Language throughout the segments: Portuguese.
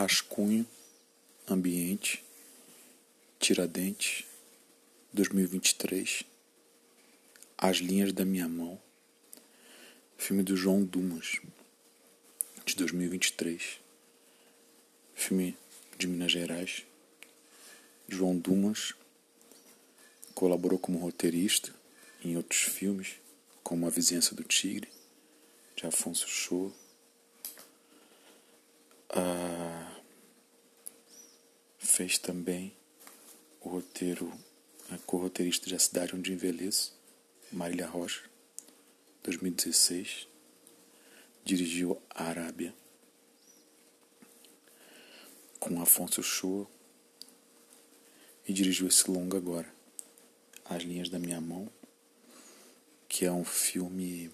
Rascunho, Ambiente, Tiradentes, 2023, As Linhas da Minha Mão, filme do João Dumas, de 2023, filme de Minas Gerais. João Dumas colaborou como roteirista em outros filmes, como A Vizinhança do Tigre, de Afonso Show. Ah, fez também o roteiro, a co-roteirista de A Cidade Onde Envelheço, Marília Rocha, 2016. Dirigiu A Arábia, com Afonso Shoa, e dirigiu esse longa agora, As Linhas da Minha Mão, que é um filme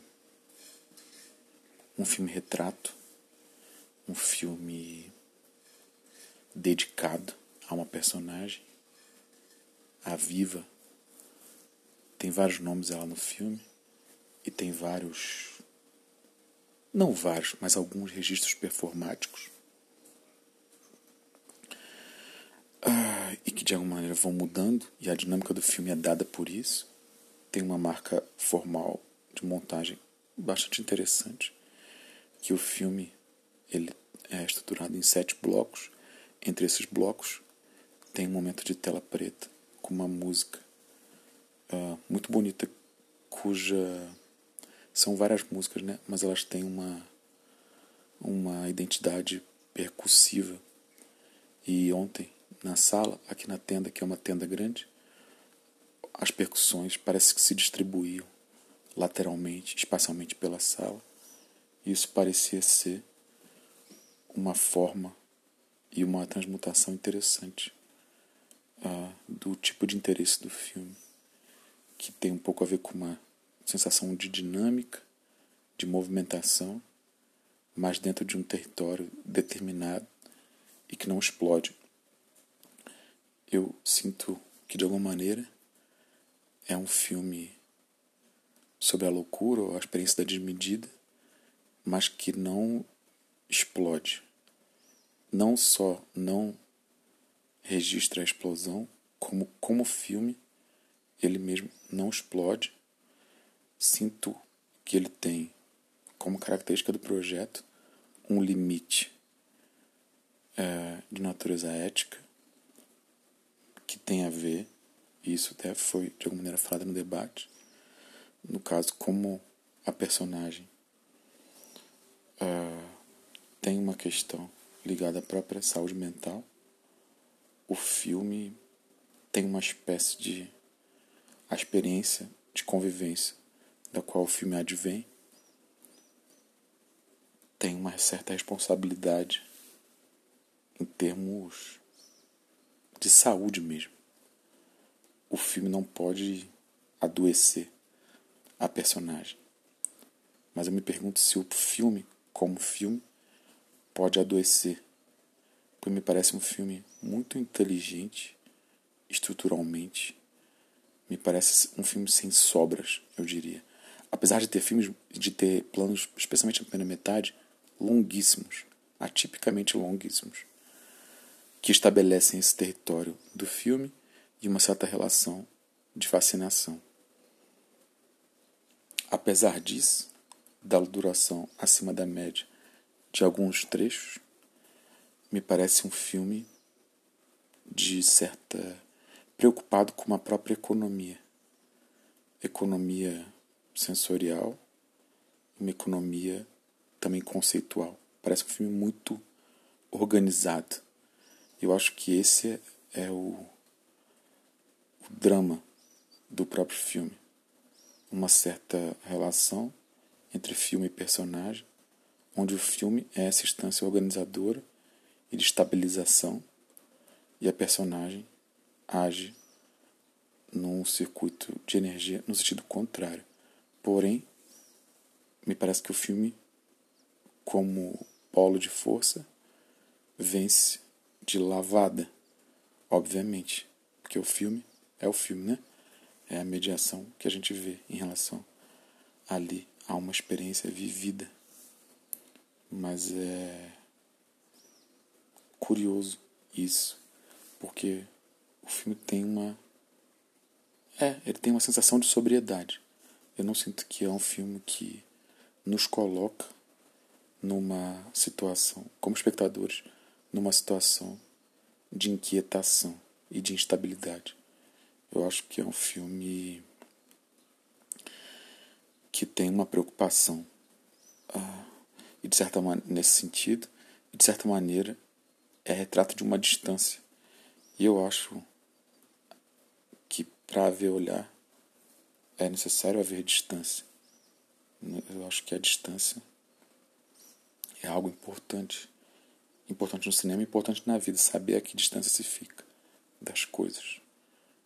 um filme retrato, um filme dedicado a uma personagem, a Viva. Tem vários nomes ela no filme e tem vários, não vários, mas alguns registros performáticos. Ah, e que de alguma maneira vão mudando e a dinâmica do filme é dada por isso. Tem uma marca formal de montagem bastante interessante que o filme ele é estruturado em sete blocos. Entre esses blocos tem um momento de tela preta com uma música uh, muito bonita, cuja são várias músicas, né? Mas elas têm uma uma identidade percussiva. E ontem na sala, aqui na tenda, que é uma tenda grande, as percussões parece que se distribuíam lateralmente, espacialmente pela sala isso parecia ser uma forma e uma transmutação interessante uh, do tipo de interesse do filme, que tem um pouco a ver com uma sensação de dinâmica, de movimentação, mas dentro de um território determinado e que não explode. Eu sinto que de alguma maneira é um filme sobre a loucura ou a experiência da desmedida, mas que não explode. Não só não registra a explosão, como como filme ele mesmo não explode. Sinto que ele tem como característica do projeto um limite é, de natureza ética que tem a ver, e isso até foi de alguma maneira falado no debate, no caso, como a personagem uh, tem uma questão ligada à própria saúde mental. O filme tem uma espécie de a experiência de convivência da qual o filme advém tem uma certa responsabilidade em termos de saúde mesmo. O filme não pode adoecer a personagem. Mas eu me pergunto se o filme como filme pode adoecer, porque me parece um filme muito inteligente estruturalmente. Me parece um filme sem sobras, eu diria. Apesar de ter filmes, de ter planos, especialmente na primeira metade, longuíssimos, atipicamente longuíssimos, que estabelecem esse território do filme e uma certa relação de fascinação. Apesar disso, da duração acima da média de alguns trechos, me parece um filme de certa preocupado com a própria economia. Economia sensorial, uma economia também conceitual. Parece um filme muito organizado. Eu acho que esse é o, o drama do próprio filme. Uma certa relação entre filme e personagem, onde o filme é essa instância organizadora de estabilização, e a personagem age num circuito de energia no sentido contrário. Porém, me parece que o filme, como polo de força, vence de lavada, obviamente, porque o filme é o filme, né? É a mediação que a gente vê em relação ali há uma experiência vivida, mas é curioso isso, porque o filme tem uma. É, ele tem uma sensação de sobriedade. Eu não sinto que é um filme que nos coloca numa situação, como espectadores, numa situação de inquietação e de instabilidade. Eu acho que é um filme que tem uma preocupação ah, e de certa maneira nesse sentido e de certa maneira é retrato de uma distância. E eu acho que para haver olhar é necessário haver distância. Eu acho que a distância é algo importante. Importante no cinema importante na vida saber a que distância se fica das coisas.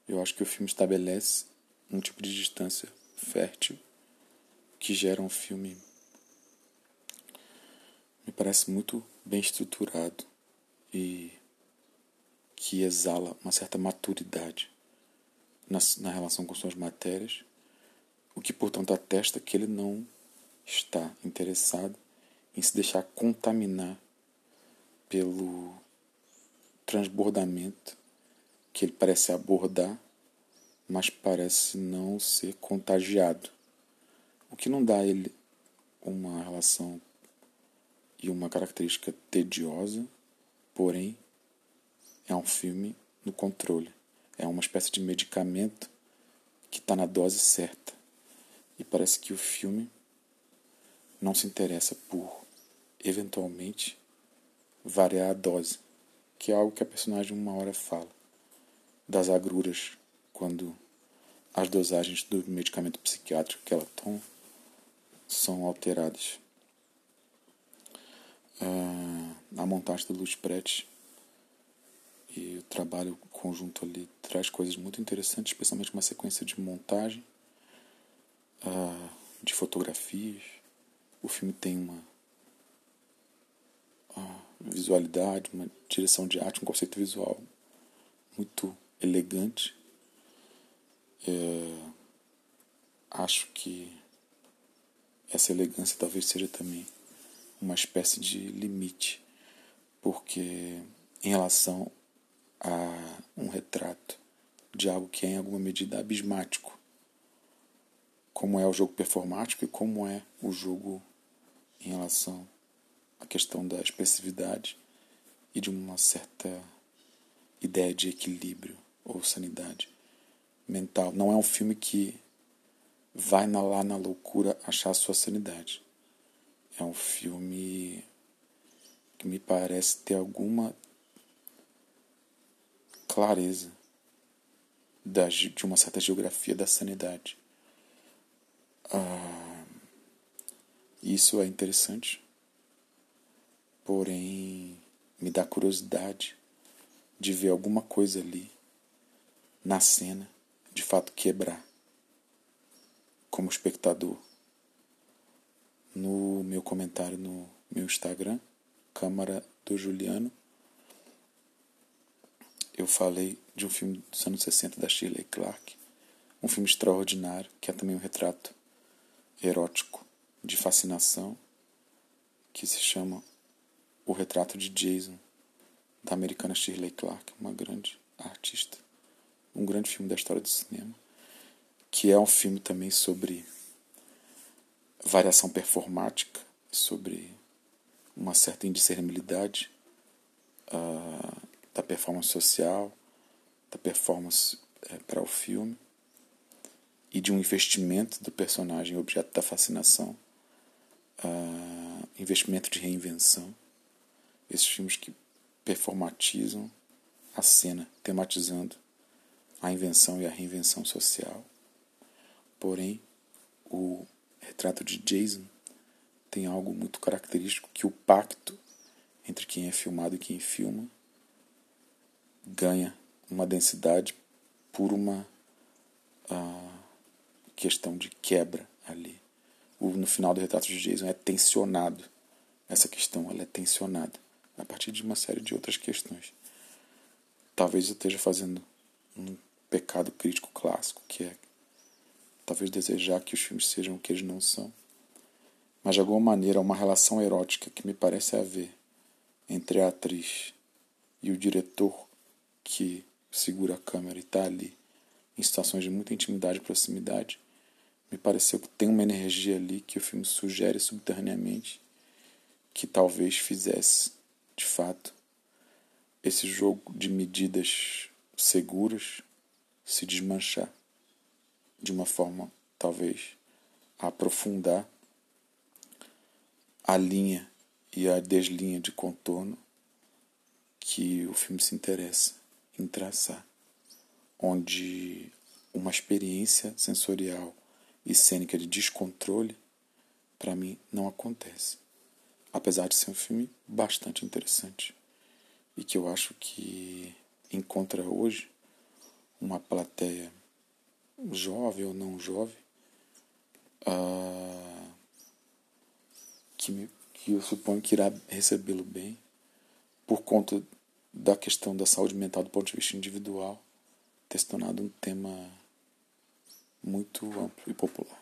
Eu acho que o filme estabelece um tipo de distância fértil que gera um filme me parece muito bem estruturado e que exala uma certa maturidade na, na relação com suas matérias, o que portanto atesta que ele não está interessado em se deixar contaminar pelo transbordamento que ele parece abordar, mas parece não ser contagiado. O que não dá a ele uma relação e uma característica tediosa, porém é um filme no controle. É uma espécie de medicamento que está na dose certa. E parece que o filme não se interessa por, eventualmente, variar a dose, que é algo que a personagem uma hora fala, das agruras, quando as dosagens do medicamento psiquiátrico que ela toma são alteradas. Uh, a montagem do Luz Prete e o trabalho conjunto ali traz coisas muito interessantes, especialmente uma sequência de montagem, uh, de fotografias. O filme tem uma uh, visualidade, uma direção de arte, um conceito visual muito elegante. É, acho que essa elegância talvez seja também uma espécie de limite, porque em relação a um retrato de algo que é em alguma medida abismático, como é o jogo performático e como é o jogo em relação à questão da expressividade e de uma certa ideia de equilíbrio ou sanidade mental. Não é um filme que vai lá na loucura achar sua sanidade. É um filme que me parece ter alguma clareza da, de uma certa geografia da sanidade. Ah, isso é interessante, porém me dá curiosidade de ver alguma coisa ali na cena de fato quebrar como espectador no meu comentário no meu Instagram, Câmara do Juliano. Eu falei de um filme dos anos 60 da Shirley Clark, um filme extraordinário, que é também um retrato erótico de fascinação, que se chama O Retrato de Jason, da americana Shirley Clark, uma grande artista, um grande filme da história do cinema que é um filme também sobre variação performática, sobre uma certa indiscernibilidade uh, da performance social, da performance uh, para o filme e de um investimento do personagem objeto da fascinação, uh, investimento de reinvenção. Esses filmes que performatizam a cena, tematizando a invenção e a reinvenção social. Porém, o retrato de Jason tem algo muito característico que o pacto entre quem é filmado e quem filma ganha uma densidade por uma uh, questão de quebra ali. O, no final do retrato de Jason é tensionado. Essa questão ela é tensionada a partir de uma série de outras questões. Talvez eu esteja fazendo um pecado crítico clássico, que é talvez desejar que os filmes sejam o que eles não são. Mas de alguma maneira, uma relação erótica que me parece haver entre a atriz e o diretor que segura a câmera e está ali em situações de muita intimidade e proximidade, me pareceu que tem uma energia ali que o filme sugere subterraneamente que talvez fizesse, de fato, esse jogo de medidas seguras se desmanchar de uma forma talvez a aprofundar a linha e a deslinha de contorno que o filme se interessa em traçar, onde uma experiência sensorial e cênica de descontrole, para mim, não acontece. Apesar de ser um filme bastante interessante e que eu acho que encontra hoje uma plateia jovem ou não jovem uh, que, me, que eu suponho que irá recebê-lo bem por conta da questão da saúde mental do ponto de vista individual ter se tornado um tema muito amplo e popular.